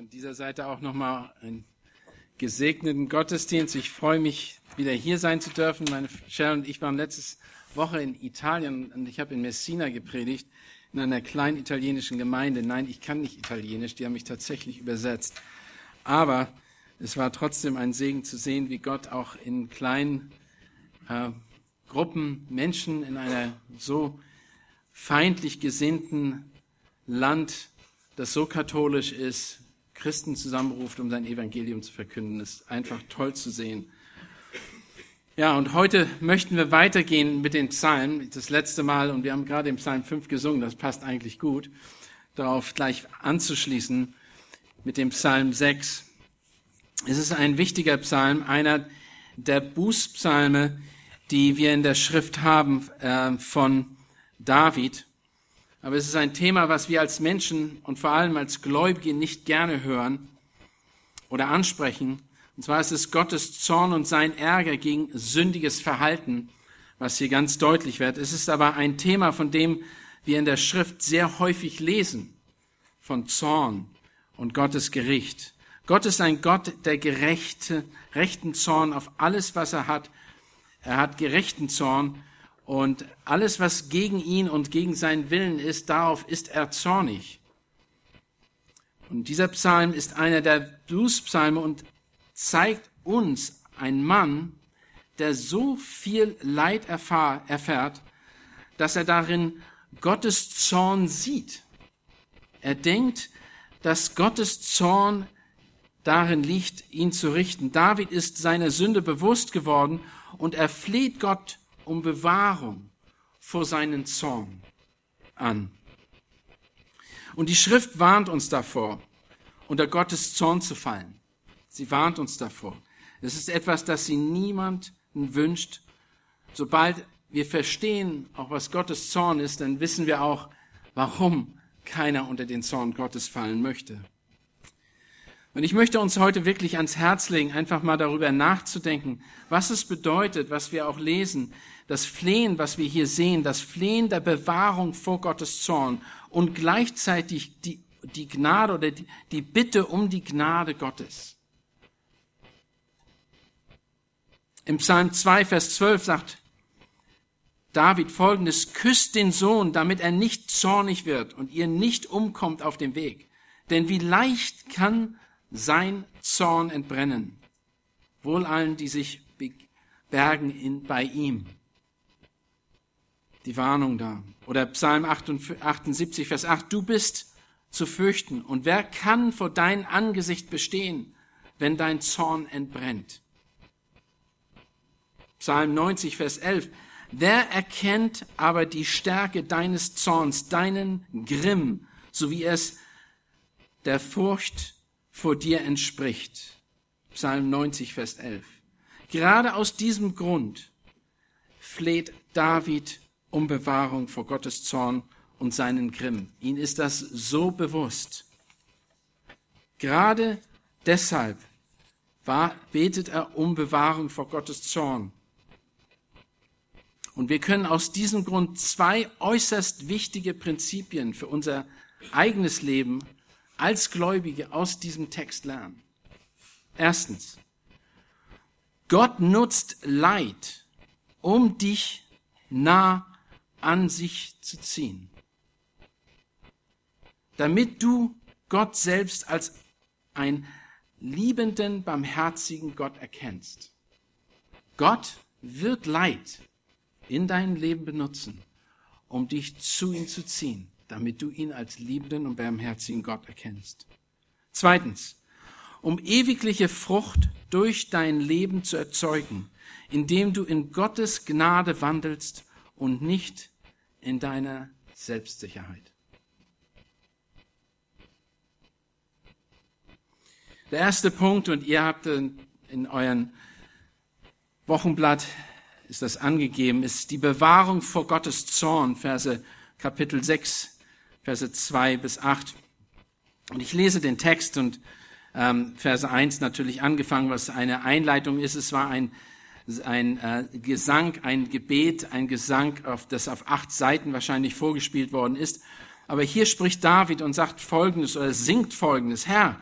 von dieser Seite auch nochmal einen gesegneten Gottesdienst. Ich freue mich, wieder hier sein zu dürfen. Meine Sharon und ich waren letzte Woche in Italien und ich habe in Messina gepredigt, in einer kleinen italienischen Gemeinde. Nein, ich kann nicht Italienisch, die haben mich tatsächlich übersetzt. Aber es war trotzdem ein Segen zu sehen, wie Gott auch in kleinen äh, Gruppen Menschen in einer so feindlich gesinnten Land, das so katholisch ist, Christen zusammenruft, um sein Evangelium zu verkünden. Ist einfach toll zu sehen. Ja, und heute möchten wir weitergehen mit den Psalmen. Das letzte Mal, und wir haben gerade im Psalm 5 gesungen, das passt eigentlich gut, darauf gleich anzuschließen mit dem Psalm 6. Es ist ein wichtiger Psalm, einer der Bußpsalme, die wir in der Schrift haben äh, von David. Aber es ist ein Thema, was wir als Menschen und vor allem als Gläubige nicht gerne hören oder ansprechen. Und zwar ist es Gottes Zorn und sein Ärger gegen sündiges Verhalten, was hier ganz deutlich wird. Es ist aber ein Thema, von dem wir in der Schrift sehr häufig lesen, von Zorn und Gottes Gericht. Gott ist ein Gott der gerechte, rechten Zorn auf alles, was er hat. Er hat gerechten Zorn und alles, was gegen ihn und gegen seinen Willen ist, darauf ist er zornig. Und dieser Psalm ist einer der Bluespsalme und zeigt uns einen Mann, der so viel Leid erfahr, erfährt, dass er darin Gottes Zorn sieht. Er denkt, dass Gottes Zorn darin liegt, ihn zu richten. David ist seiner Sünde bewusst geworden und er fleht Gott um Bewahrung vor seinen Zorn an. Und die Schrift warnt uns davor, unter Gottes Zorn zu fallen. Sie warnt uns davor. Es ist etwas, das sie niemanden wünscht. Sobald wir verstehen, auch was Gottes Zorn ist, dann wissen wir auch, warum keiner unter den Zorn Gottes fallen möchte. Und ich möchte uns heute wirklich ans Herz legen, einfach mal darüber nachzudenken, was es bedeutet, was wir auch lesen, das Flehen, was wir hier sehen, das Flehen der Bewahrung vor Gottes Zorn und gleichzeitig die, die Gnade oder die, die Bitte um die Gnade Gottes. Im Psalm 2, Vers 12 sagt David folgendes, küsst den Sohn, damit er nicht zornig wird und ihr nicht umkommt auf dem Weg. Denn wie leicht kann sein Zorn entbrennen. Wohl allen, die sich bergen in, bei ihm. Die Warnung da. Oder Psalm 78, Vers 8. Du bist zu fürchten. Und wer kann vor dein Angesicht bestehen, wenn dein Zorn entbrennt? Psalm 90, Vers 11. Wer erkennt aber die Stärke deines Zorns, deinen Grimm, so wie es der Furcht vor dir entspricht. Psalm 90, Vers 11. Gerade aus diesem Grund fleht David um Bewahrung vor Gottes Zorn und seinen Grimm. Ihn ist das so bewusst. Gerade deshalb war, betet er um Bewahrung vor Gottes Zorn. Und wir können aus diesem Grund zwei äußerst wichtige Prinzipien für unser eigenes Leben als Gläubige aus diesem Text lernen. Erstens, Gott nutzt Leid, um dich nah an sich zu ziehen, damit du Gott selbst als einen liebenden, barmherzigen Gott erkennst. Gott wird Leid in deinem Leben benutzen, um dich zu ihm zu ziehen damit du ihn als liebenden und barmherzigen Gott erkennst. Zweitens, um ewigliche Frucht durch dein Leben zu erzeugen, indem du in Gottes Gnade wandelst und nicht in deiner Selbstsicherheit. Der erste Punkt, und ihr habt in euren Wochenblatt ist das angegeben, ist die Bewahrung vor Gottes Zorn, Verse Kapitel 6, Verse 2 bis 8. Und ich lese den Text und ähm, Verse 1 natürlich angefangen, was eine Einleitung ist. Es war ein, ein äh, Gesang, ein Gebet, ein Gesang, auf, das auf acht Seiten wahrscheinlich vorgespielt worden ist. Aber hier spricht David und sagt Folgendes oder singt Folgendes. Herr,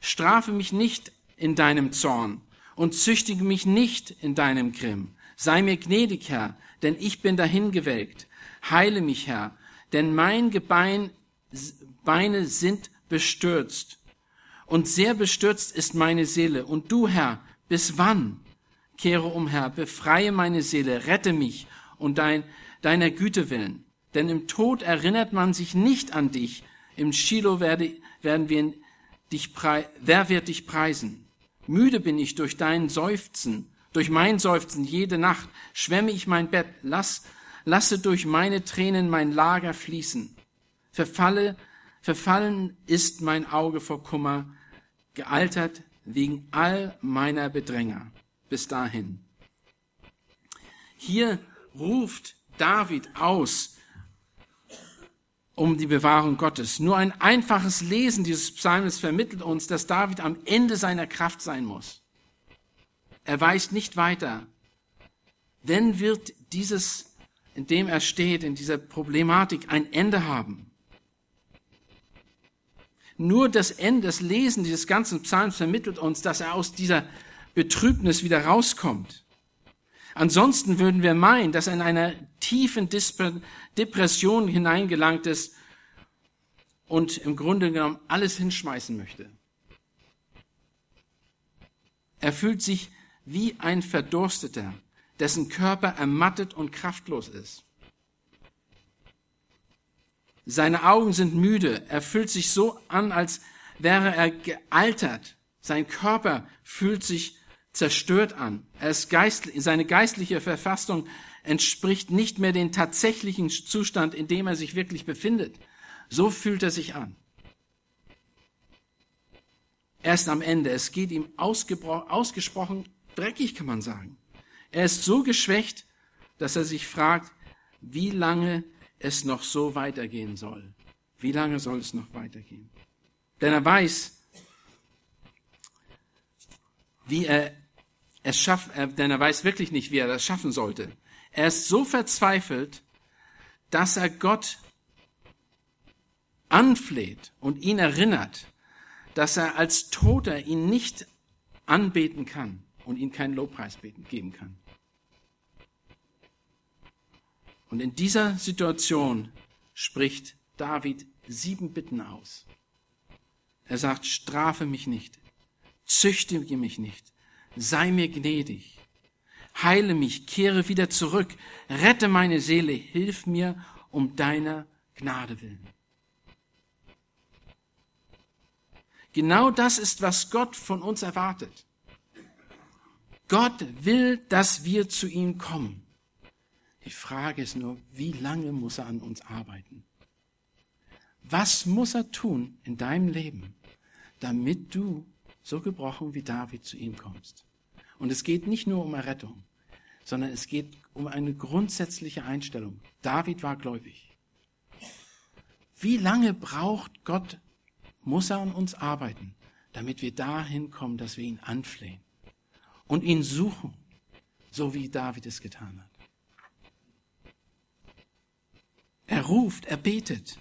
strafe mich nicht in deinem Zorn und züchtige mich nicht in deinem Grimm. Sei mir gnädig, Herr, denn ich bin dahingewelkt. Heile mich, Herr, denn mein Gebein, Beine sind bestürzt. Und sehr bestürzt ist meine Seele. Und du, Herr, bis wann? Kehre um, Herr, befreie meine Seele, rette mich und dein, deiner Güte willen. Denn im Tod erinnert man sich nicht an dich. Im Shiloh werde, werden wir dich prei wer wird dich preisen? Müde bin ich durch dein Seufzen, durch mein Seufzen jede Nacht schwemme ich mein Bett, lass, lasse durch meine Tränen mein Lager fließen. Verfalle, verfallen ist mein Auge vor Kummer, gealtert wegen all meiner Bedränger. Bis dahin. Hier ruft David aus, um die Bewahrung Gottes. Nur ein einfaches Lesen dieses Psalmes vermittelt uns, dass David am Ende seiner Kraft sein muss. Er weist nicht weiter. Denn wird dieses, in dem er steht, in dieser Problematik ein Ende haben. Nur das Ende, das Lesen dieses ganzen Psalms vermittelt uns, dass er aus dieser Betrübnis wieder rauskommt. Ansonsten würden wir meinen, dass er in einer tiefen Depression hineingelangt ist und im Grunde genommen alles hinschmeißen möchte. Er fühlt sich wie ein Verdursteter, dessen Körper ermattet und kraftlos ist. Seine Augen sind müde, er fühlt sich so an, als wäre er gealtert. Sein Körper fühlt sich zerstört an. Ist geistlich, seine geistliche Verfassung entspricht nicht mehr dem tatsächlichen Zustand, in dem er sich wirklich befindet. So fühlt er sich an. Erst am Ende. Es geht ihm ausgesprochen dreckig, kann man sagen. Er ist so geschwächt, dass er sich fragt, wie lange es noch so weitergehen soll. Wie lange soll es noch weitergehen? Denn er weiß, wie er es schafft, denn er weiß wirklich nicht, wie er das schaffen sollte. Er ist so verzweifelt, dass er Gott anfleht und ihn erinnert, dass er als Toter ihn nicht anbeten kann und ihm keinen Lobpreis geben kann. Und in dieser Situation spricht David sieben Bitten aus. Er sagt, strafe mich nicht, züchtige mich nicht, sei mir gnädig, heile mich, kehre wieder zurück, rette meine Seele, hilf mir um deiner Gnade willen. Genau das ist, was Gott von uns erwartet. Gott will, dass wir zu ihm kommen. Die Frage ist nur, wie lange muss er an uns arbeiten? Was muss er tun in deinem Leben, damit du so gebrochen wie David zu ihm kommst? Und es geht nicht nur um Errettung, sondern es geht um eine grundsätzliche Einstellung. David war gläubig. Wie lange braucht Gott, muss er an uns arbeiten, damit wir dahin kommen, dass wir ihn anflehen und ihn suchen, so wie David es getan hat? Er ruft, er betet.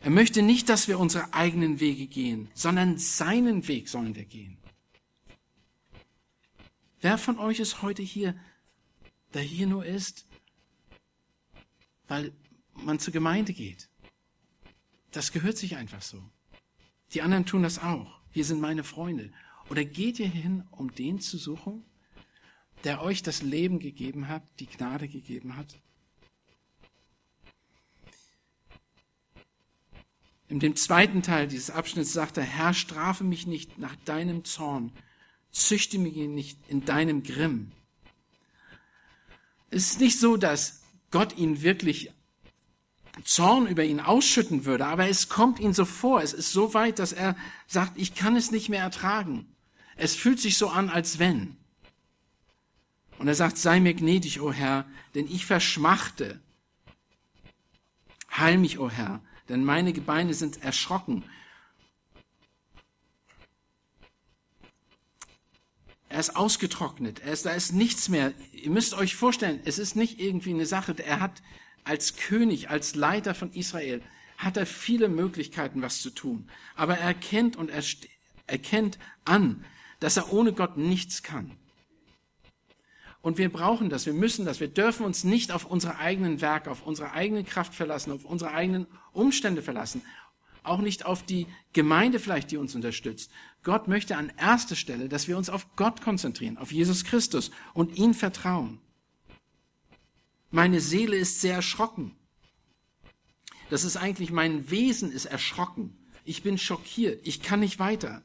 Er möchte nicht, dass wir unsere eigenen Wege gehen, sondern seinen Weg sollen wir gehen. Wer von euch ist heute hier, der hier nur ist, weil man zur Gemeinde geht? Das gehört sich einfach so. Die anderen tun das auch. Hier sind meine Freunde. Oder geht ihr hin, um den zu suchen, der euch das Leben gegeben hat, die Gnade gegeben hat? In dem zweiten Teil dieses Abschnitts sagt er, Herr, strafe mich nicht nach deinem Zorn, züchte mich nicht in deinem Grimm. Es ist nicht so, dass Gott ihn wirklich Zorn über ihn ausschütten würde, aber es kommt ihm so vor, es ist so weit, dass er sagt, ich kann es nicht mehr ertragen. Es fühlt sich so an, als wenn. Und er sagt, sei mir gnädig, o oh Herr, denn ich verschmachte. Heil mich, o oh Herr, denn meine Gebeine sind erschrocken. Er ist ausgetrocknet. Er ist, da ist nichts mehr. Ihr müsst euch vorstellen, es ist nicht irgendwie eine Sache. Er hat als König, als Leiter von Israel, hat er viele Möglichkeiten, was zu tun. Aber er erkennt und er erkennt an, dass er ohne Gott nichts kann. Und wir brauchen das, wir müssen das, wir dürfen uns nicht auf unsere eigenen Werke, auf unsere eigene Kraft verlassen, auf unsere eigenen Umstände verlassen, auch nicht auf die Gemeinde vielleicht, die uns unterstützt. Gott möchte an erster Stelle, dass wir uns auf Gott konzentrieren, auf Jesus Christus und ihn vertrauen. Meine Seele ist sehr erschrocken. Das ist eigentlich, mein Wesen ist erschrocken. Ich bin schockiert. Ich kann nicht weiter.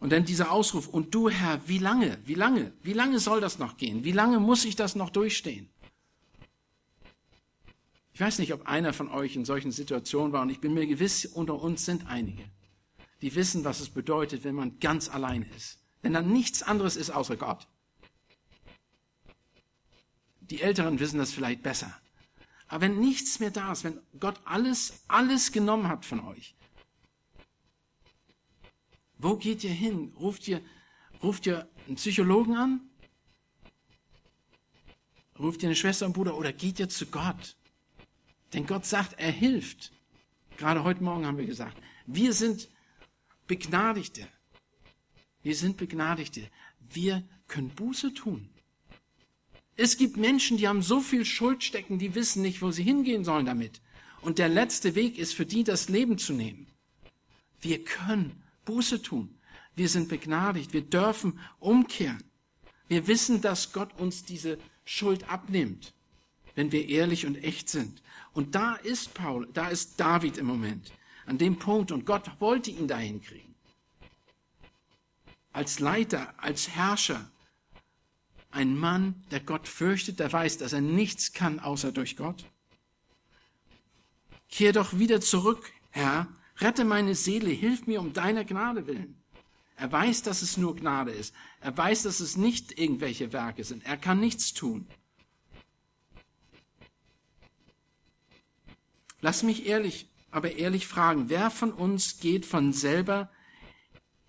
Und dann dieser Ausruf, und du Herr, wie lange, wie lange, wie lange soll das noch gehen? Wie lange muss ich das noch durchstehen? Ich weiß nicht, ob einer von euch in solchen Situationen war, und ich bin mir gewiss, unter uns sind einige, die wissen, was es bedeutet, wenn man ganz allein ist. Wenn da nichts anderes ist außer Gott. Die Älteren wissen das vielleicht besser. Aber wenn nichts mehr da ist, wenn Gott alles, alles genommen hat von euch, wo geht ihr hin? Ruft ihr, ruft ihr einen Psychologen an? Ruft ihr eine Schwester und Bruder oder geht ihr zu Gott? Denn Gott sagt, er hilft. Gerade heute Morgen haben wir gesagt, wir sind Begnadigte. Wir sind Begnadigte. Wir können Buße tun. Es gibt Menschen, die haben so viel Schuld stecken, die wissen nicht, wo sie hingehen sollen damit. Und der letzte Weg ist für die, das Leben zu nehmen. Wir können Buße tun. Wir sind begnadigt. Wir dürfen umkehren. Wir wissen, dass Gott uns diese Schuld abnimmt, wenn wir ehrlich und echt sind. Und da ist Paul, da ist David im Moment, an dem Punkt. Und Gott wollte ihn dahin kriegen. Als Leiter, als Herrscher, ein Mann, der Gott fürchtet, der weiß, dass er nichts kann außer durch Gott. Kehr doch wieder zurück, Herr, Rette meine Seele, hilf mir um deiner Gnade willen. Er weiß, dass es nur Gnade ist. Er weiß, dass es nicht irgendwelche Werke sind. Er kann nichts tun. Lass mich ehrlich, aber ehrlich fragen, wer von uns geht von selber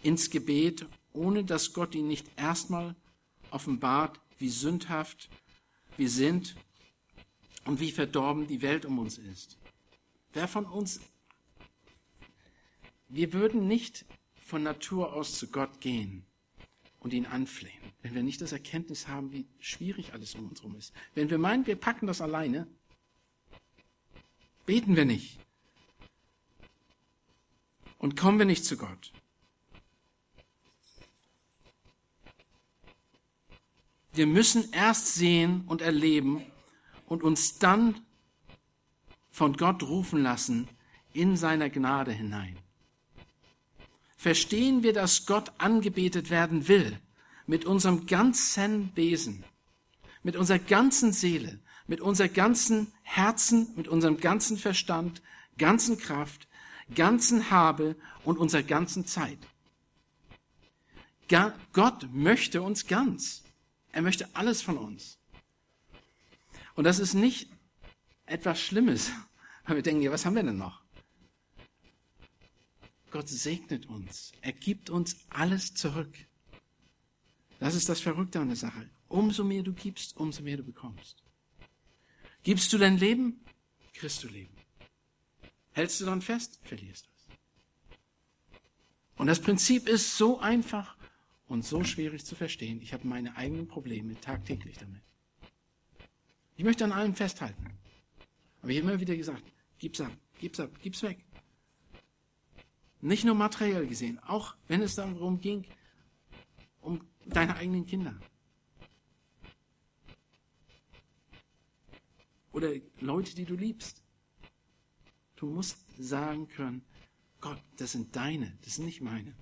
ins Gebet, ohne dass Gott ihn nicht erstmal offenbart, wie sündhaft wir sind und wie verdorben die Welt um uns ist? Wer von uns wir würden nicht von Natur aus zu Gott gehen und ihn anflehen, wenn wir nicht das Erkenntnis haben, wie schwierig alles um uns herum ist. Wenn wir meinen, wir packen das alleine, beten wir nicht und kommen wir nicht zu Gott. Wir müssen erst sehen und erleben und uns dann von Gott rufen lassen in seiner Gnade hinein verstehen wir, dass Gott angebetet werden will, mit unserem ganzen Wesen, mit unserer ganzen Seele, mit unserem ganzen Herzen, mit unserem ganzen Verstand, ganzen Kraft, ganzen Habe und unserer ganzen Zeit. Gott möchte uns ganz. Er möchte alles von uns. Und das ist nicht etwas Schlimmes, weil wir denken, ja, was haben wir denn noch? Gott segnet uns. Er gibt uns alles zurück. Das ist das Verrückte an der Sache. Umso mehr du gibst, umso mehr du bekommst. Gibst du dein Leben, kriegst du Leben. Hältst du dann fest, verlierst du es. Und das Prinzip ist so einfach und so schwierig zu verstehen. Ich habe meine eigenen Probleme tagtäglich damit. Ich möchte an allem festhalten. Aber ich habe immer wieder gesagt, gib's ab, gib's ab, gib's weg. Nicht nur materiell gesehen, auch wenn es darum ging, um deine eigenen Kinder. Oder Leute, die du liebst. Du musst sagen können, Gott, das sind deine, das sind nicht meine.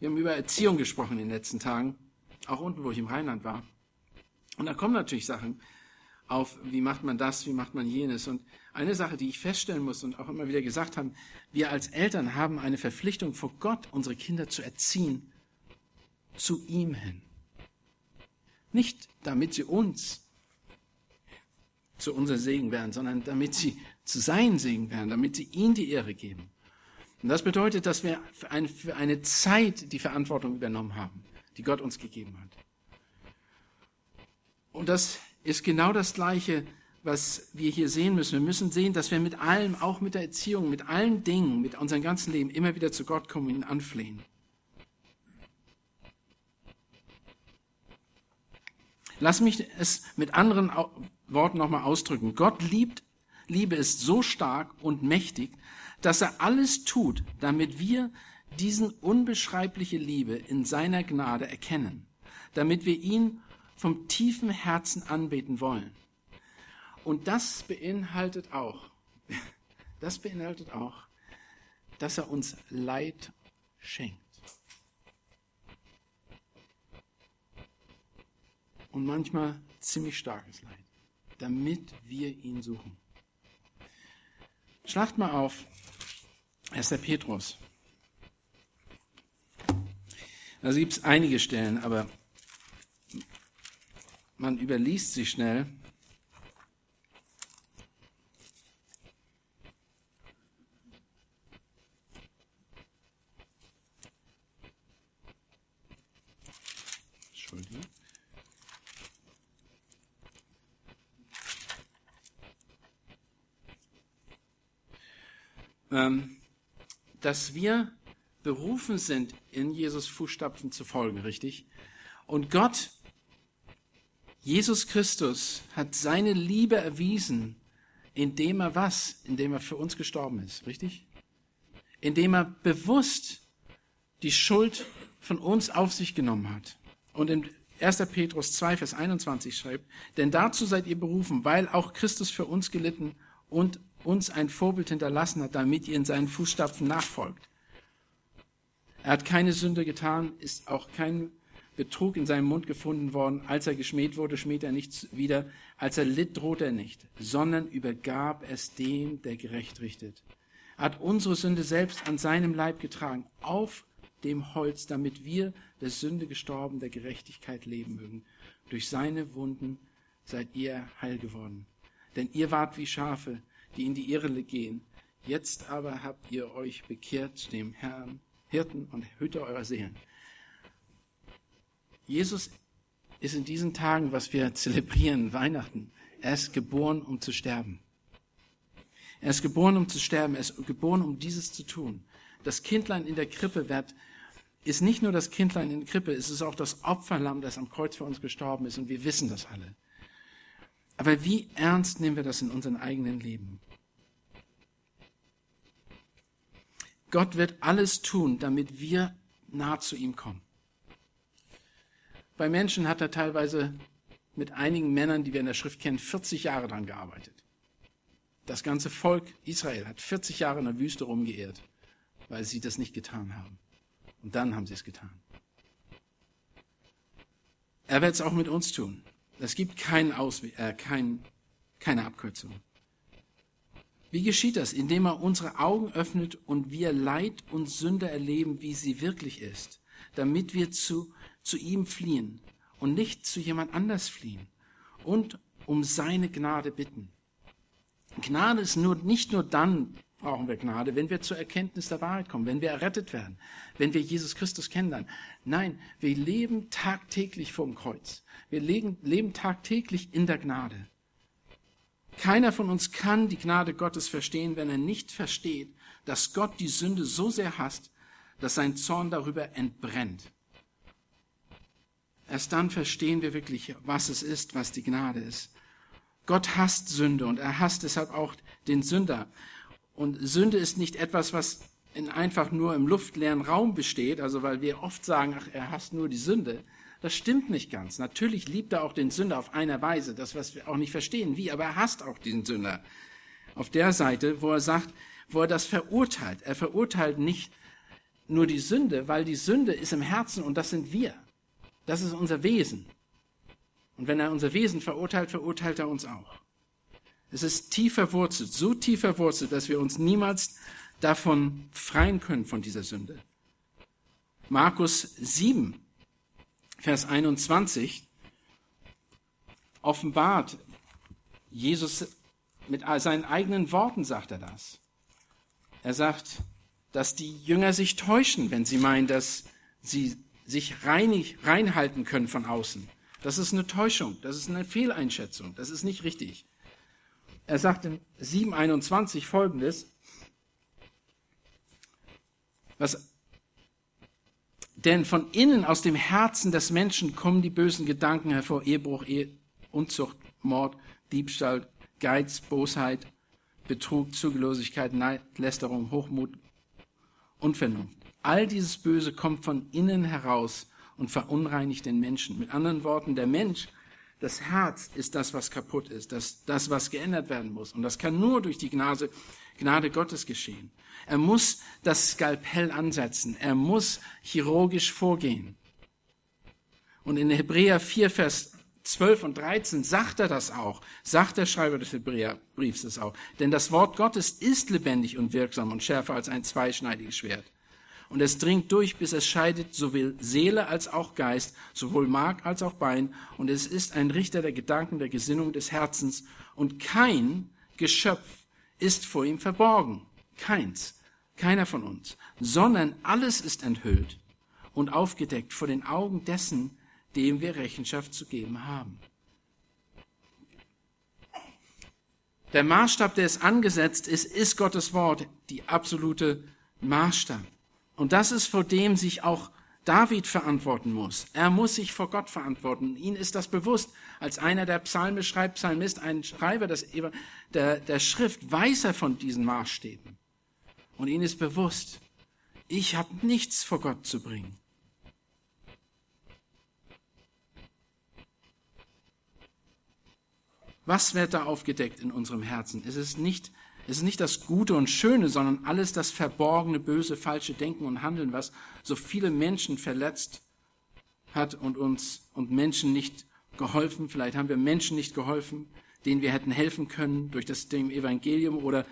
Wir haben über Erziehung gesprochen in den letzten Tagen, auch unten, wo ich im Rheinland war. Und da kommen natürlich Sachen, auf, wie macht man das, wie macht man jenes. Und eine Sache, die ich feststellen muss und auch immer wieder gesagt haben, wir als Eltern haben eine Verpflichtung vor Gott, unsere Kinder zu erziehen, zu ihm hin. Nicht damit sie uns zu unser Segen werden, sondern damit sie zu sein Segen werden, damit sie ihm die Ehre geben. Und das bedeutet, dass wir für eine, für eine Zeit die Verantwortung übernommen haben, die Gott uns gegeben hat. Und das ist genau das Gleiche, was wir hier sehen müssen. Wir müssen sehen, dass wir mit allem, auch mit der Erziehung, mit allen Dingen, mit unserem ganzen Leben immer wieder zu Gott kommen und ihn anflehen. Lass mich es mit anderen Worten nochmal ausdrücken. Gott liebt, Liebe ist so stark und mächtig, dass er alles tut, damit wir diesen unbeschreibliche Liebe in seiner Gnade erkennen, damit wir ihn vom tiefen Herzen anbeten wollen. Und das beinhaltet auch, das beinhaltet auch, dass er uns Leid schenkt. Und manchmal ziemlich starkes Leid, damit wir ihn suchen. Schlacht mal auf, 1. Petrus. Da gibt es einige Stellen, aber man überliest sie schnell. Entschuldigung. Ähm, dass wir berufen sind, in Jesus Fußstapfen zu folgen, richtig? Und Gott, Jesus Christus, hat seine Liebe erwiesen, indem er was? Indem er für uns gestorben ist, richtig? Indem er bewusst die Schuld von uns auf sich genommen hat. Und in 1. Petrus 2, Vers 21 schreibt, denn dazu seid ihr berufen, weil auch Christus für uns gelitten und uns ein Vorbild hinterlassen hat, damit ihr in seinen Fußstapfen nachfolgt. Er hat keine Sünde getan, ist auch kein Betrug in seinem Mund gefunden worden. Als er geschmäht wurde, schmäht er nichts wieder. Als er litt, droht er nicht, sondern übergab es dem, der gerecht richtet. Er hat unsere Sünde selbst an seinem Leib getragen, auf dem Holz, damit wir der Sünde gestorben, der Gerechtigkeit leben mögen. Durch seine Wunden seid ihr heil geworden. Denn ihr wart wie Schafe, die in die Irre gehen. Jetzt aber habt ihr euch bekehrt dem Herrn Hirten und Hüter eurer Seelen. Jesus ist in diesen Tagen, was wir zelebrieren, Weihnachten, er ist geboren, um zu sterben. Er ist geboren, um zu sterben. Er ist geboren, um dieses zu tun. Das Kindlein in der Krippe wird, ist nicht nur das Kindlein in der Krippe, es ist auch das Opferlamm, das am Kreuz für uns gestorben ist. Und wir wissen das alle. Aber wie ernst nehmen wir das in unserem eigenen Leben? Gott wird alles tun, damit wir nah zu ihm kommen. Bei Menschen hat er teilweise mit einigen Männern, die wir in der Schrift kennen, 40 Jahre daran gearbeitet. Das ganze Volk Israel hat 40 Jahre in der Wüste rumgeehrt, weil sie das nicht getan haben. Und dann haben sie es getan. Er wird es auch mit uns tun. Es gibt keinen Ausweg, äh, kein, keine Abkürzung. Wie geschieht das? Indem er unsere Augen öffnet und wir Leid und Sünde erleben, wie sie wirklich ist, damit wir zu, zu ihm fliehen und nicht zu jemand anders fliehen und um seine Gnade bitten. Gnade ist nur, nicht nur dann brauchen wir Gnade, wenn wir zur Erkenntnis der Wahrheit kommen, wenn wir errettet werden, wenn wir Jesus Christus kennenlernen. Nein, wir leben tagtäglich vor dem Kreuz. Wir leben, leben tagtäglich in der Gnade. Keiner von uns kann die Gnade Gottes verstehen, wenn er nicht versteht, dass Gott die Sünde so sehr hasst, dass sein Zorn darüber entbrennt. Erst dann verstehen wir wirklich, was es ist, was die Gnade ist. Gott hasst Sünde und er hasst deshalb auch den Sünder. Und Sünde ist nicht etwas, was in einfach nur im luftleeren Raum besteht, also weil wir oft sagen, ach, er hasst nur die Sünde. Das stimmt nicht ganz. Natürlich liebt er auch den Sünder auf einer Weise, das, was wir auch nicht verstehen, wie, aber er hasst auch diesen Sünder. Auf der Seite, wo er sagt, wo er das verurteilt. Er verurteilt nicht nur die Sünde, weil die Sünde ist im Herzen und das sind wir. Das ist unser Wesen. Und wenn er unser Wesen verurteilt, verurteilt er uns auch. Es ist tief verwurzelt, so tief verwurzelt, dass wir uns niemals davon freien können von dieser Sünde. Markus 7 Vers 21 offenbart Jesus mit seinen eigenen Worten sagt er das. Er sagt, dass die Jünger sich täuschen, wenn sie meinen, dass sie sich reinig, reinhalten können von außen. Das ist eine Täuschung, das ist eine Fehleinschätzung, das ist nicht richtig. Er sagt in 7.21 folgendes, was, denn von innen aus dem Herzen des Menschen kommen die bösen Gedanken hervor, Ehebruch, Ehe, Unzucht, Mord, Diebstahl, Geiz, Bosheit, Betrug, Zugelosigkeit, Neid, Lästerung, Hochmut, Unvernunft. All dieses Böse kommt von innen heraus und verunreinigt den Menschen. Mit anderen Worten, der Mensch, das Herz ist das, was kaputt ist, das, das, was geändert werden muss. Und das kann nur durch die Gnade, Gnade Gottes geschehen. Er muss das Skalpell ansetzen. Er muss chirurgisch vorgehen. Und in Hebräer 4, Vers 12 und 13 sagt er das auch, sagt der Schreiber des Hebräerbriefs das auch. Denn das Wort Gottes ist lebendig und wirksam und schärfer als ein zweischneidiges Schwert. Und es dringt durch, bis es scheidet sowohl Seele als auch Geist, sowohl Mark als auch Bein. Und es ist ein Richter der Gedanken, der Gesinnung des Herzens. Und kein Geschöpf ist vor ihm verborgen. Keins. Keiner von uns. Sondern alles ist enthüllt und aufgedeckt vor den Augen dessen, dem wir Rechenschaft zu geben haben. Der Maßstab, der es angesetzt ist, ist Gottes Wort, die absolute Maßstab. Und das ist, vor dem sich auch David verantworten muss. Er muss sich vor Gott verantworten. Ihnen ist das bewusst. Als einer der Psalme schreibt, Psalmist, ein Schreiber des, der, der Schrift, weiß er von diesen Maßstäben. Und ihnen ist bewusst, ich habe nichts vor Gott zu bringen. Was wird da aufgedeckt in unserem Herzen? Es ist nicht, es ist nicht das Gute und Schöne, sondern alles das verborgene, böse, falsche Denken und Handeln, was so viele Menschen verletzt hat und uns und Menschen nicht geholfen. Vielleicht haben wir Menschen nicht geholfen, denen wir hätten helfen können durch das dem Evangelium oder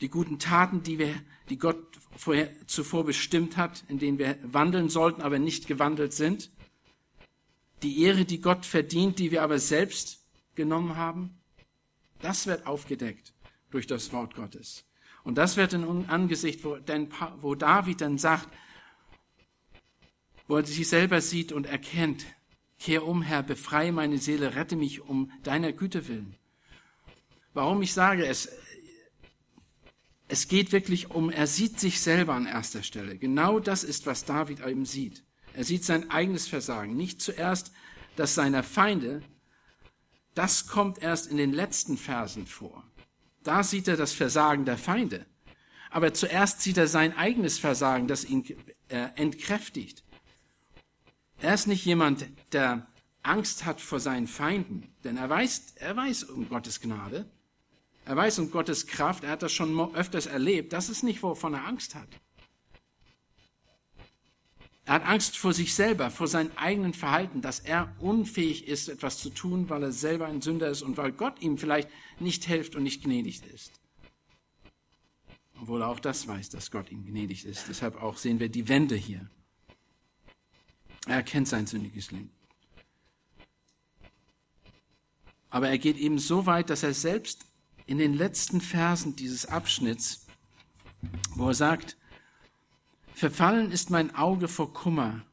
die guten Taten, die wir, die Gott vorher, zuvor bestimmt hat, in denen wir wandeln sollten, aber nicht gewandelt sind. Die Ehre, die Gott verdient, die wir aber selbst genommen haben, das wird aufgedeckt durch das Wort Gottes. Und das wird in Angesicht, wo, denn, wo David dann sagt, wo er sich selber sieht und erkennt, kehr um, Herr, befreie meine Seele, rette mich um deiner Güte willen. Warum ich sage es, es geht wirklich um, er sieht sich selber an erster Stelle. Genau das ist, was David eben sieht. Er sieht sein eigenes Versagen. Nicht zuerst das seiner Feinde, das kommt erst in den letzten Versen vor. Da sieht er das Versagen der Feinde. Aber zuerst sieht er sein eigenes Versagen, das ihn äh, entkräftigt. Er ist nicht jemand, der Angst hat vor seinen Feinden, denn er weiß, er weiß um Gottes Gnade. Er weiß um Gottes Kraft. Er hat das schon öfters erlebt. Das ist nicht, wovon er Angst hat. Er hat Angst vor sich selber, vor seinem eigenen Verhalten, dass er unfähig ist, etwas zu tun, weil er selber ein Sünder ist und weil Gott ihm vielleicht nicht hilft und nicht gnädig ist. Obwohl er auch das weiß, dass Gott ihm gnädig ist. Deshalb auch sehen wir die Wende hier. Er erkennt sein sündiges Leben. Aber er geht eben so weit, dass er selbst in den letzten Versen dieses Abschnitts, wo er sagt, Verfallen ist mein Auge vor Kummer,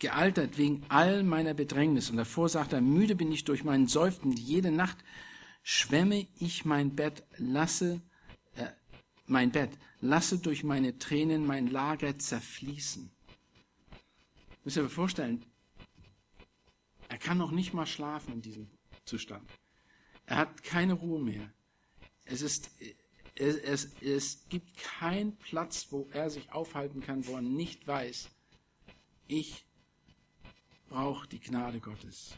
gealtert wegen all meiner Bedrängnis. Und davor sagt er, müde bin ich durch meinen Seufzen. Jede Nacht schwemme ich mein Bett, lasse äh, mein Bett, lasse durch meine Tränen mein Lager zerfließen. Müsst ihr euch vorstellen, er kann noch nicht mal schlafen in diesem Zustand. Er hat keine Ruhe mehr. Es ist es, es, es gibt keinen Platz, wo er sich aufhalten kann, wo er nicht weiß, ich brauche die Gnade Gottes.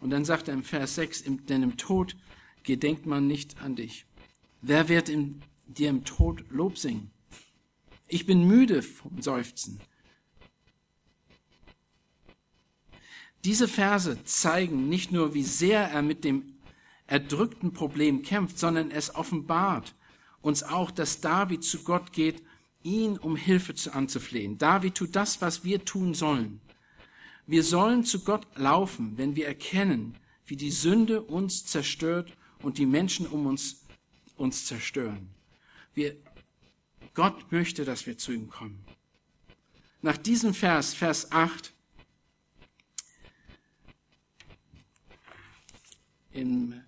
Und dann sagt er im Vers 6, denn im Tod gedenkt man nicht an dich. Wer wird im, dir im Tod Lob singen? Ich bin müde vom Seufzen. Diese Verse zeigen nicht nur, wie sehr er mit dem erdrückten Problem kämpft, sondern es offenbart uns auch, dass David zu Gott geht, ihn um Hilfe anzuflehen. David tut das, was wir tun sollen. Wir sollen zu Gott laufen, wenn wir erkennen, wie die Sünde uns zerstört und die Menschen um uns uns zerstören. Wir, Gott möchte, dass wir zu ihm kommen. Nach diesem Vers, Vers 8, im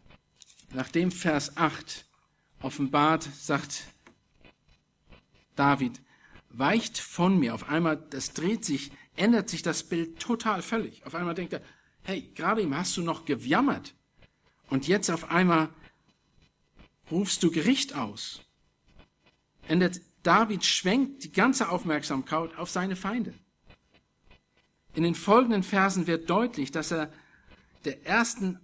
nachdem Vers 8 offenbart, sagt David, weicht von mir. Auf einmal, das dreht sich, ändert sich das Bild total völlig. Auf einmal denkt er, hey, gerade ihm hast du noch gejammert. Und jetzt auf einmal rufst du Gericht aus. Ändert, David schwenkt die ganze Aufmerksamkeit auf seine Feinde. In den folgenden Versen wird deutlich, dass er der ersten,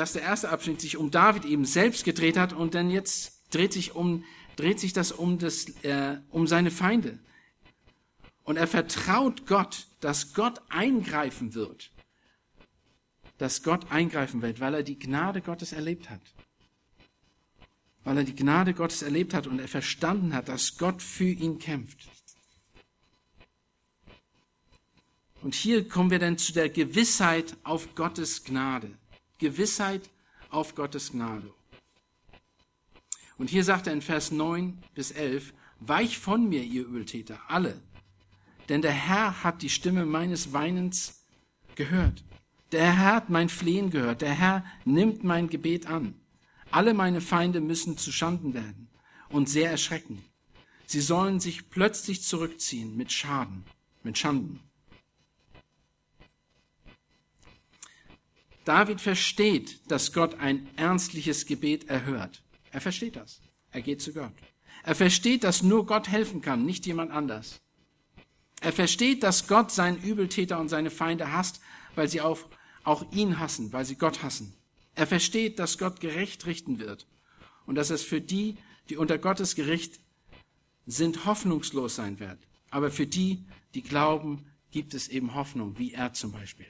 dass der erste Abschnitt sich um David eben selbst gedreht hat und dann jetzt dreht sich um, dreht sich das um das, äh, um seine Feinde. Und er vertraut Gott, dass Gott eingreifen wird. Dass Gott eingreifen wird, weil er die Gnade Gottes erlebt hat. Weil er die Gnade Gottes erlebt hat und er verstanden hat, dass Gott für ihn kämpft. Und hier kommen wir dann zu der Gewissheit auf Gottes Gnade. Gewissheit auf Gottes Gnade. Und hier sagt er in Vers 9 bis 11, Weich von mir, ihr Übeltäter, alle, denn der Herr hat die Stimme meines Weinens gehört. Der Herr hat mein Flehen gehört. Der Herr nimmt mein Gebet an. Alle meine Feinde müssen zu Schanden werden und sehr erschrecken. Sie sollen sich plötzlich zurückziehen mit Schaden, mit Schanden. David versteht, dass Gott ein ernstliches Gebet erhört. Er versteht das. Er geht zu Gott. Er versteht, dass nur Gott helfen kann, nicht jemand anders. Er versteht, dass Gott seinen Übeltäter und seine Feinde hasst, weil sie auch, auch ihn hassen, weil sie Gott hassen. Er versteht, dass Gott gerecht richten wird und dass es für die, die unter Gottes Gericht sind, hoffnungslos sein wird. Aber für die, die glauben, gibt es eben Hoffnung, wie er zum Beispiel.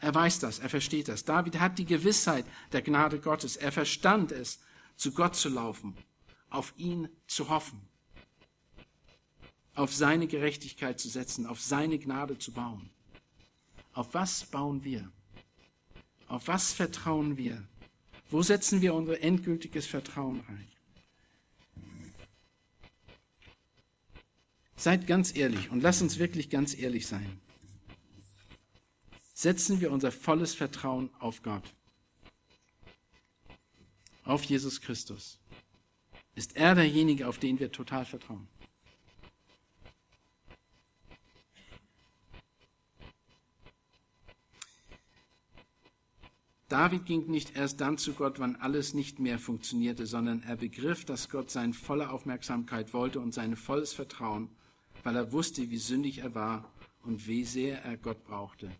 Er weiß das, er versteht das. David hat die Gewissheit der Gnade Gottes. Er verstand es, zu Gott zu laufen, auf ihn zu hoffen, auf seine Gerechtigkeit zu setzen, auf seine Gnade zu bauen. Auf was bauen wir? Auf was vertrauen wir? Wo setzen wir unser endgültiges Vertrauen ein? Seid ganz ehrlich und lasst uns wirklich ganz ehrlich sein setzen wir unser volles Vertrauen auf Gott, auf Jesus Christus. Ist er derjenige, auf den wir total vertrauen? David ging nicht erst dann zu Gott, wann alles nicht mehr funktionierte, sondern er begriff, dass Gott seine volle Aufmerksamkeit wollte und sein volles Vertrauen, weil er wusste, wie sündig er war und wie sehr er Gott brauchte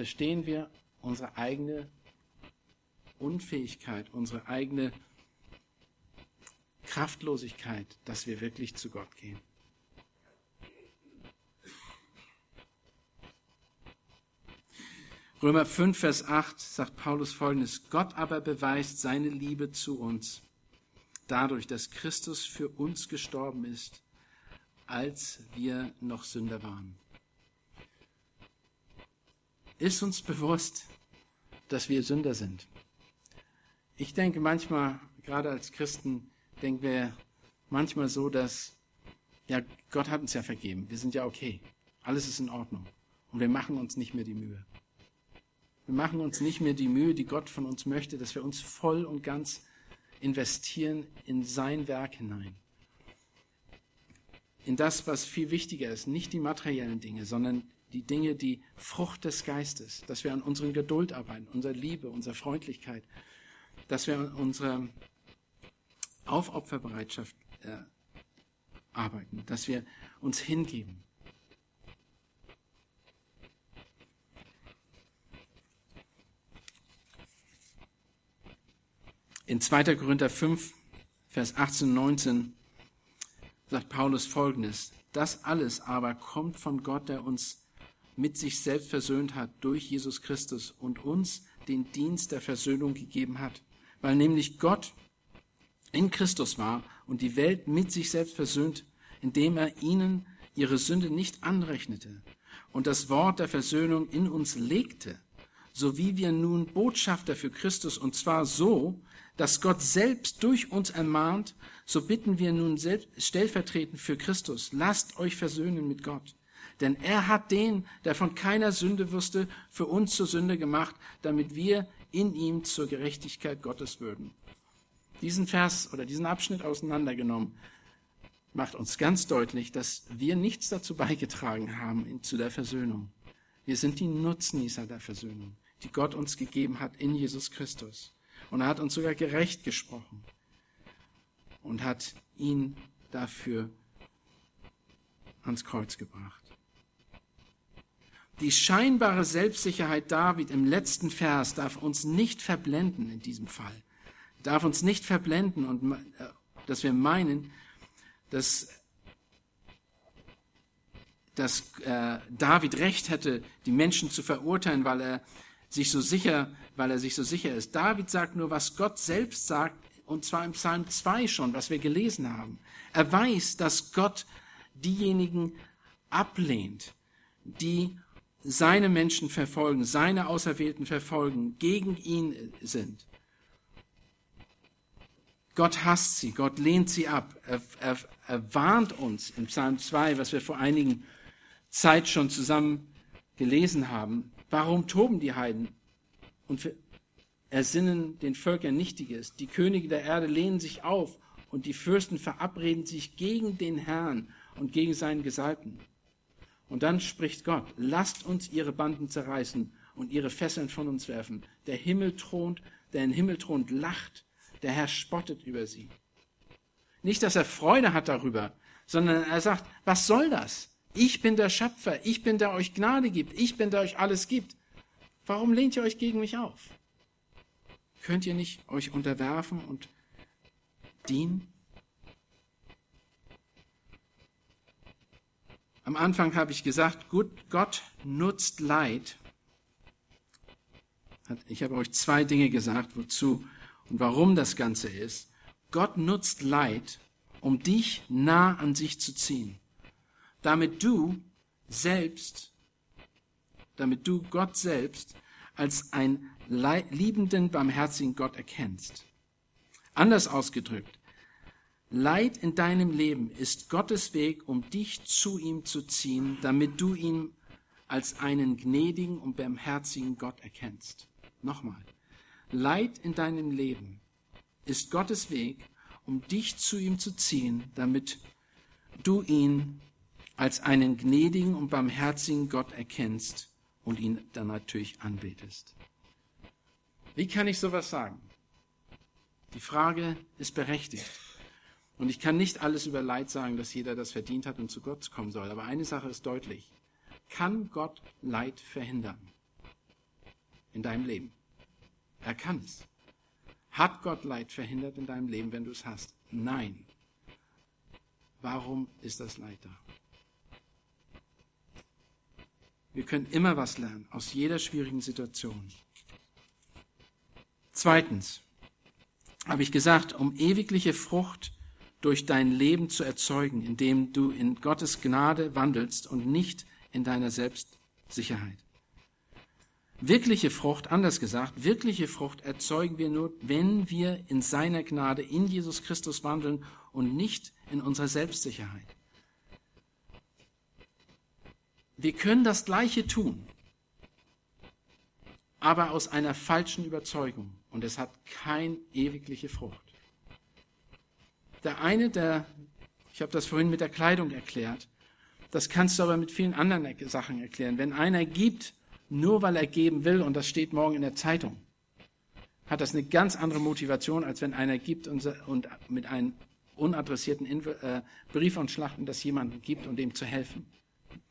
verstehen wir unsere eigene Unfähigkeit, unsere eigene Kraftlosigkeit, dass wir wirklich zu Gott gehen. Römer 5, Vers 8 sagt Paulus folgendes, Gott aber beweist seine Liebe zu uns dadurch, dass Christus für uns gestorben ist, als wir noch Sünder waren ist uns bewusst, dass wir Sünder sind. Ich denke manchmal, gerade als Christen, denken wir manchmal so, dass, ja, Gott hat uns ja vergeben. Wir sind ja okay. Alles ist in Ordnung. Und wir machen uns nicht mehr die Mühe. Wir machen uns nicht mehr die Mühe, die Gott von uns möchte, dass wir uns voll und ganz investieren in sein Werk hinein. In das, was viel wichtiger ist, nicht die materiellen Dinge, sondern die Dinge, die Frucht des Geistes, dass wir an unseren Geduld arbeiten, unserer Liebe, unserer Freundlichkeit, dass wir an unserer Aufopferbereitschaft äh, arbeiten, dass wir uns hingeben. In 2. Korinther 5, Vers 18 und 19 sagt Paulus folgendes. Das alles aber kommt von Gott, der uns mit sich selbst versöhnt hat durch Jesus Christus und uns den Dienst der Versöhnung gegeben hat, weil nämlich Gott in Christus war und die Welt mit sich selbst versöhnt, indem er ihnen ihre Sünde nicht anrechnete und das Wort der Versöhnung in uns legte, so wie wir nun Botschafter für Christus und zwar so, dass Gott selbst durch uns ermahnt, so bitten wir nun selbst stellvertretend für Christus, lasst euch versöhnen mit Gott. Denn er hat den, der von keiner Sünde wusste, für uns zur Sünde gemacht, damit wir in ihm zur Gerechtigkeit Gottes würden. Diesen Vers oder diesen Abschnitt auseinandergenommen macht uns ganz deutlich, dass wir nichts dazu beigetragen haben zu der Versöhnung. Wir sind die Nutznießer der Versöhnung, die Gott uns gegeben hat in Jesus Christus. Und er hat uns sogar gerecht gesprochen und hat ihn dafür ans Kreuz gebracht. Die scheinbare Selbstsicherheit David im letzten Vers darf uns nicht verblenden in diesem Fall. Darf uns nicht verblenden und äh, dass wir meinen, dass, dass äh, David recht hätte, die Menschen zu verurteilen, weil er sich so sicher, weil er sich so sicher ist. David sagt nur, was Gott selbst sagt, und zwar im Psalm 2 schon, was wir gelesen haben. Er weiß, dass Gott diejenigen ablehnt, die seine Menschen verfolgen, seine Auserwählten verfolgen, gegen ihn sind. Gott hasst sie, Gott lehnt sie ab. Er, er, er warnt uns im Psalm 2, was wir vor einigen Zeit schon zusammen gelesen haben. Warum toben die Heiden und ersinnen den Völkern Nichtiges? Die Könige der Erde lehnen sich auf und die Fürsten verabreden sich gegen den Herrn und gegen seinen Gesalbten. Und dann spricht Gott, lasst uns ihre Banden zerreißen und ihre Fesseln von uns werfen. Der Himmel thront, der im Himmel thront, lacht, der Herr spottet über sie. Nicht, dass er Freude hat darüber, sondern er sagt, was soll das? Ich bin der Schöpfer, ich bin der euch Gnade gibt, ich bin der euch alles gibt. Warum lehnt ihr euch gegen mich auf? Könnt ihr nicht euch unterwerfen und dienen? Am Anfang habe ich gesagt, gut, Gott nutzt Leid. Ich habe euch zwei Dinge gesagt, wozu und warum das Ganze ist. Gott nutzt Leid, um dich nah an sich zu ziehen, damit du selbst, damit du Gott selbst als einen liebenden, barmherzigen Gott erkennst. Anders ausgedrückt, Leid in deinem Leben ist Gottes Weg, um dich zu ihm zu ziehen, damit du ihn als einen gnädigen und barmherzigen Gott erkennst. Nochmal. Leid in deinem Leben ist Gottes Weg, um dich zu ihm zu ziehen, damit du ihn als einen gnädigen und barmherzigen Gott erkennst und ihn dann natürlich anbetest. Wie kann ich sowas sagen? Die Frage ist berechtigt. Und ich kann nicht alles über Leid sagen, dass jeder das verdient hat und zu Gott kommen soll. Aber eine Sache ist deutlich. Kann Gott Leid verhindern? In deinem Leben? Er kann es. Hat Gott Leid verhindert in deinem Leben, wenn du es hast? Nein. Warum ist das Leid da? Wir können immer was lernen aus jeder schwierigen Situation. Zweitens habe ich gesagt, um ewigliche Frucht durch dein Leben zu erzeugen, indem du in Gottes Gnade wandelst und nicht in deiner Selbstsicherheit. Wirkliche Frucht, anders gesagt, wirkliche Frucht erzeugen wir nur, wenn wir in seiner Gnade in Jesus Christus wandeln und nicht in unserer Selbstsicherheit. Wir können das Gleiche tun, aber aus einer falschen Überzeugung und es hat keine ewigliche Frucht. Der eine, der, ich habe das vorhin mit der Kleidung erklärt, das kannst du aber mit vielen anderen Sachen erklären. Wenn einer gibt, nur weil er geben will, und das steht morgen in der Zeitung, hat das eine ganz andere Motivation, als wenn einer gibt und, und mit einem unadressierten äh, Brief und Schlachten das jemandem gibt um dem zu helfen.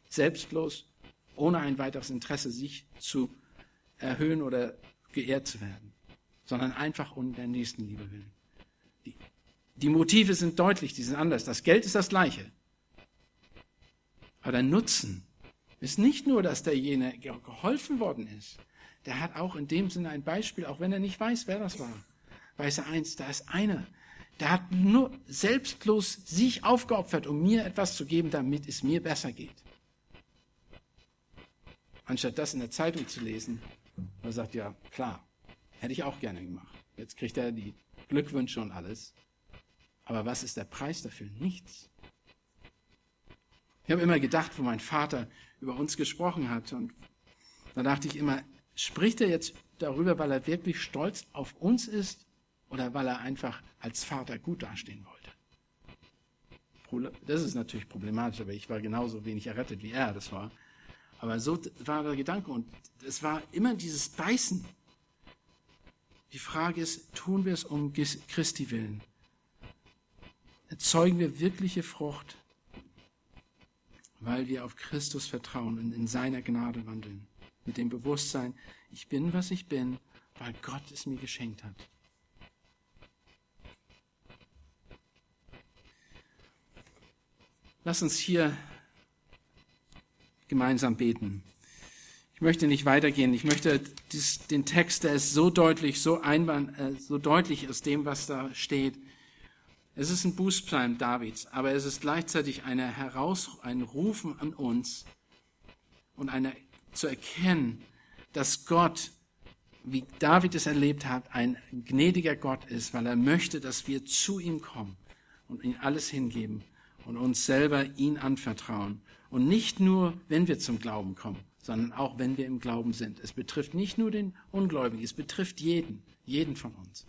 Selbstlos, ohne ein weiteres Interesse, sich zu erhöhen oder geehrt zu werden, sondern einfach um der Nächstenliebe willen. Die Motive sind deutlich, die sind anders. Das Geld ist das gleiche. Aber der Nutzen ist nicht nur, dass derjenige geholfen worden ist. Der hat auch in dem Sinne ein Beispiel, auch wenn er nicht weiß, wer das war. Weiß er eins, da ist einer, der hat nur selbstlos sich aufgeopfert, um mir etwas zu geben, damit es mir besser geht. Anstatt das in der Zeitung zu lesen, er sagt, ja, klar, hätte ich auch gerne gemacht. Jetzt kriegt er die Glückwünsche und alles. Aber was ist der Preis dafür? Nichts. Ich habe immer gedacht, wo mein Vater über uns gesprochen hat, und da dachte ich immer, spricht er jetzt darüber, weil er wirklich stolz auf uns ist oder weil er einfach als Vater gut dastehen wollte? Das ist natürlich problematisch, aber ich war genauso wenig errettet, wie er das war. Aber so war der Gedanke und es war immer dieses Beißen. Die Frage ist, tun wir es um Christi willen? Erzeugen wir wirkliche Frucht, weil wir auf Christus vertrauen und in seiner Gnade wandeln? Mit dem Bewusstsein, ich bin, was ich bin, weil Gott es mir geschenkt hat. Lass uns hier gemeinsam beten. Ich möchte nicht weitergehen. Ich möchte dies, den Text, der ist so deutlich, so, einwand, äh, so deutlich aus dem, was da steht. Es ist ein Bußpsalm Davids, aber es ist gleichzeitig eine Heraus, ein Rufen an uns und eine zu erkennen, dass Gott, wie David es erlebt hat, ein gnädiger Gott ist, weil er möchte, dass wir zu ihm kommen und ihm alles hingeben und uns selber ihn anvertrauen. Und nicht nur, wenn wir zum Glauben kommen, sondern auch, wenn wir im Glauben sind. Es betrifft nicht nur den Ungläubigen, es betrifft jeden, jeden von uns.